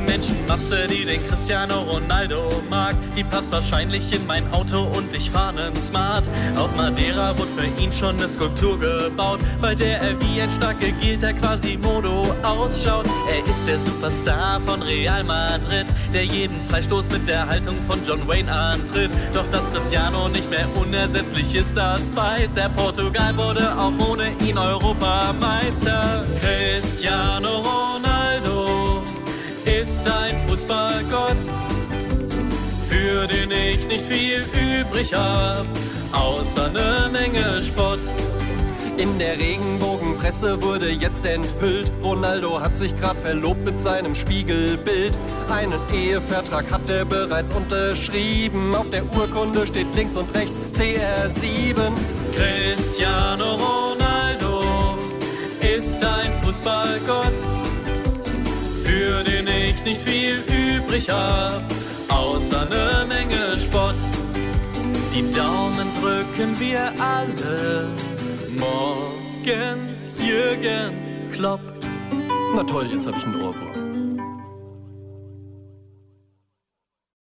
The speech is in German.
Menschenmasse, die den Cristiano Ronaldo mag, die passt wahrscheinlich in mein Auto und ich fahre nen Smart. Auf Madeira wurde für ihn schon eine Skulptur gebaut, weil der er wie ein stark gegelter Quasimodo ausschaut. Er ist der Superstar von Real Madrid, der jeden Freistoß mit der Haltung von John Wayne antritt. Doch dass Cristiano nicht mehr unersetzlich ist, das weiß er. Portugal wurde auch ohne ihn Europameister. Cristiano ist ein Fußballgott, für den ich nicht viel übrig hab, außer ne Menge Spott. In der Regenbogenpresse wurde jetzt enthüllt, Ronaldo hat sich grad verlobt mit seinem Spiegelbild. Einen Ehevertrag hat er bereits unterschrieben. Auf der Urkunde steht links und rechts CR7. Cristiano Ronaldo ist ein Fußballgott, für den ich nicht viel übrig hab, außer ne Menge Spott. Die Daumen drücken wir alle. Morgen Jürgen Klopp. Na toll, jetzt habe ich einen Ohrwurm.